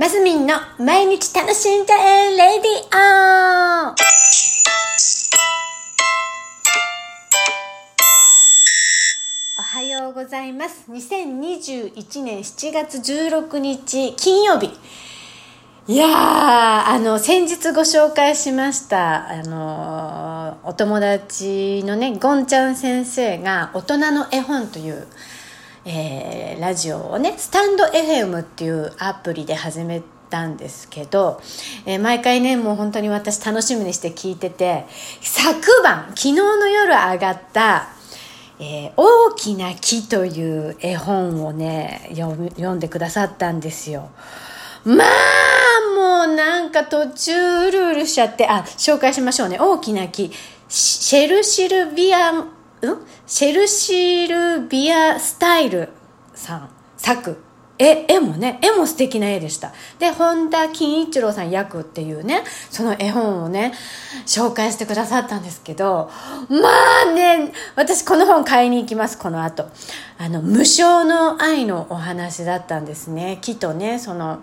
マスミンの毎日楽しんじゃえレディオおはようございます。2021年7月16日金曜日。いやー、あの、先日ご紹介しました、あの、お友達のね、ゴンちゃん先生が大人の絵本という、えーラジオをねスタンド FM っていうアプリで始めたんですけど、えー毎回ねもう本当に私楽しみにして聞いてて昨晩昨日の夜上がった「えー大きな木」という絵本をね読んでくださったんですよ。まあもうなんか途中うるうるしちゃってあ紹介しましょうね大きな木シェルシルビアシェルシールビアスタイルさん。作。絵絵もね。絵も素敵な絵でした。で本田金一郎さん役っていうねその絵本をね紹介してくださったんですけどまあね私この本買いに行きますこの後。あの無償の愛のお話だったんですね。木とねその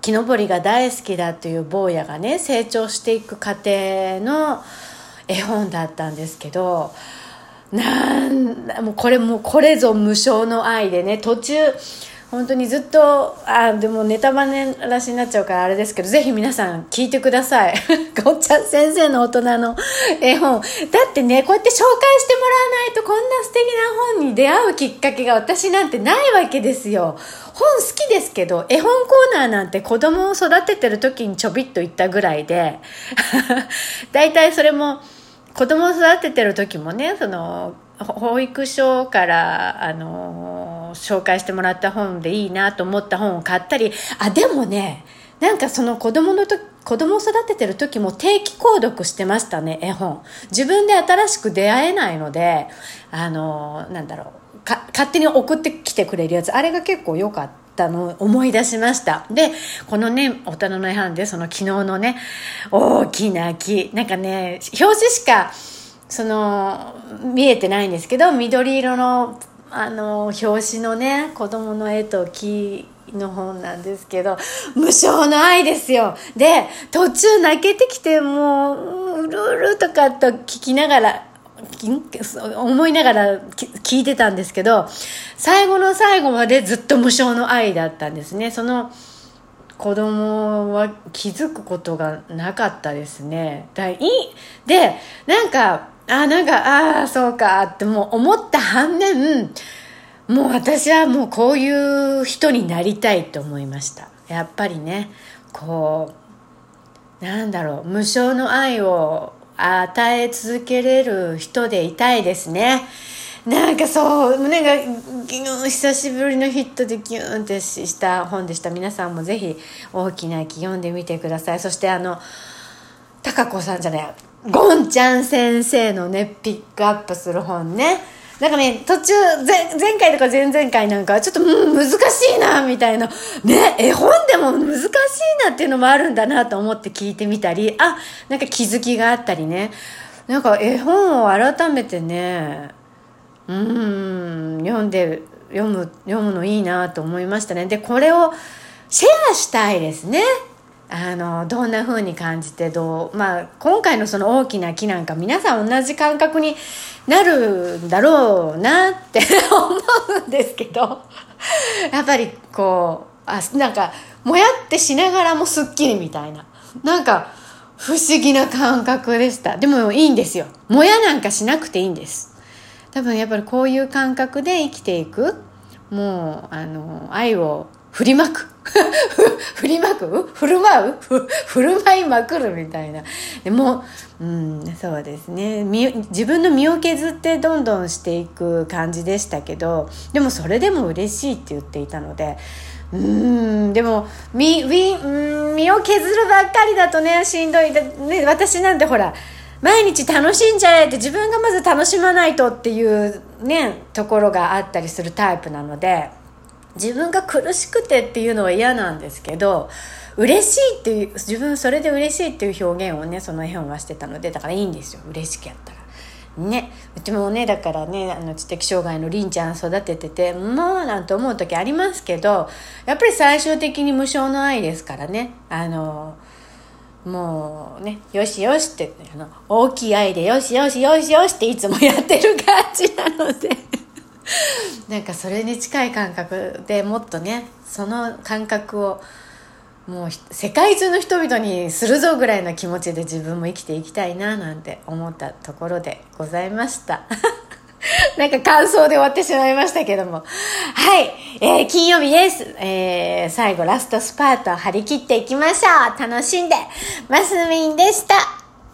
木登りが大好きだっていう坊やがね成長していく過程の絵本だったんですけどなんだもうこれもこれぞ無償の愛でね途中本当にずっとあでもネタバレらしになっちゃうからあれですけどぜひ皆さん聞いてください。ごっちゃん先生の大人の絵本。だってねこうやって紹介してもらわないとこんな素敵な本に出会うきっかけが私なんてないわけですよ。本好きですけど絵本コーナーなんて子供を育ててる時にちょびっと行ったぐらいで。大体それも子供を育ててる時もねその保育所からあの紹介してもらった本でいいなと思った本を買ったりあでもねなんかその子供のと子供を育ててる時も定期購読してましたね絵本。自分で新しく出会えないのであのなんだろうか勝手に送ってきてくれるやつ。あれが結構良かった。のを思い出しました。でこのね大人の絵本でその昨日のね大きな木。なんかね表紙しかその見えてないんですけど緑色のあの表紙のね子供の絵と木の本なんですけど無償の愛ですよ。で途中泣けてきてもううるうるとかと聞きながら思いながら聞いてたんですけど最後の最後までずっと無償の愛だったんですね。その子供は気づくことがなかったですね。だいでなんかあなんかああそうかってもう思った反面もう私はもうこういう人になりたいと思いました。やっぱりねこうなんだろう無償の愛を与え続けれる人でいたいですね。なんかそう胸がギュン久しぶりのヒットでギュンってした本でした。皆さんもぜひ大きな木読んでみてください。そしてあの高子さんじゃないゴンちゃん先生のねピックアップする本ね。なんかね途中前前回とか前々回なんかちょっと、うん、難しいなみたいな。ね絵本でも難しいなっていうのもあるんだなと思って聞いてみたり。あなんか気づきがあったりね。なんか絵本を改めてねうん読んで読む読むのいいなと思いましたね。でこれをシェアしたいですね。あのどんな風に感じてどうまあ今回のその大きな木なんか皆さん同じ感覚になるんだろうなって 思うんですけどやっぱりこうあなんかもやってしながらもすっきりみたいな。なんか不思議な感覚でした。でもいいんですよ。もやなんかしなくていいんです。多分やっぱりこういう感覚で生きていく。もうあの愛を振りまく。振りまく？振る舞う？振る舞いまくるみたいな。でもうんそうですね。自分の身を削ってどんどんしていく感じでしたけどでもそれでも嬉しいって言っていたのでうんでも身身身を削るばっかりだとねしんどい、ね、私なんてほら毎日楽しんじゃえって自分がまず楽しまないとっていうねところがあったりするタイプなので自分が苦しくてっていうのは嫌なんですけど嬉しいっていう自分それで嬉しいっていう表現をねその絵本はしてたのでだからいいんですよ。嬉しくやったら。ね。うちもねだからねあの知的障害のりんちゃん育てててもうなんて思う時ありますけどやっぱり最終的に無償の愛ですからね。あのもうねよしよしってあの大きい愛でよしよしよしよしっていつもやってる感じなので。なんかそれに近い感覚でもっとねその感覚をもう世界中の人々にするぞぐらいの気持ちで自分も生きていきたいななんて思ったところでございました。なんか感想で終わってしまいましたけども。はい、えー、金曜日です、えー、最後ラストスパート張り切っていきましょう。楽しんで。マスミンでした。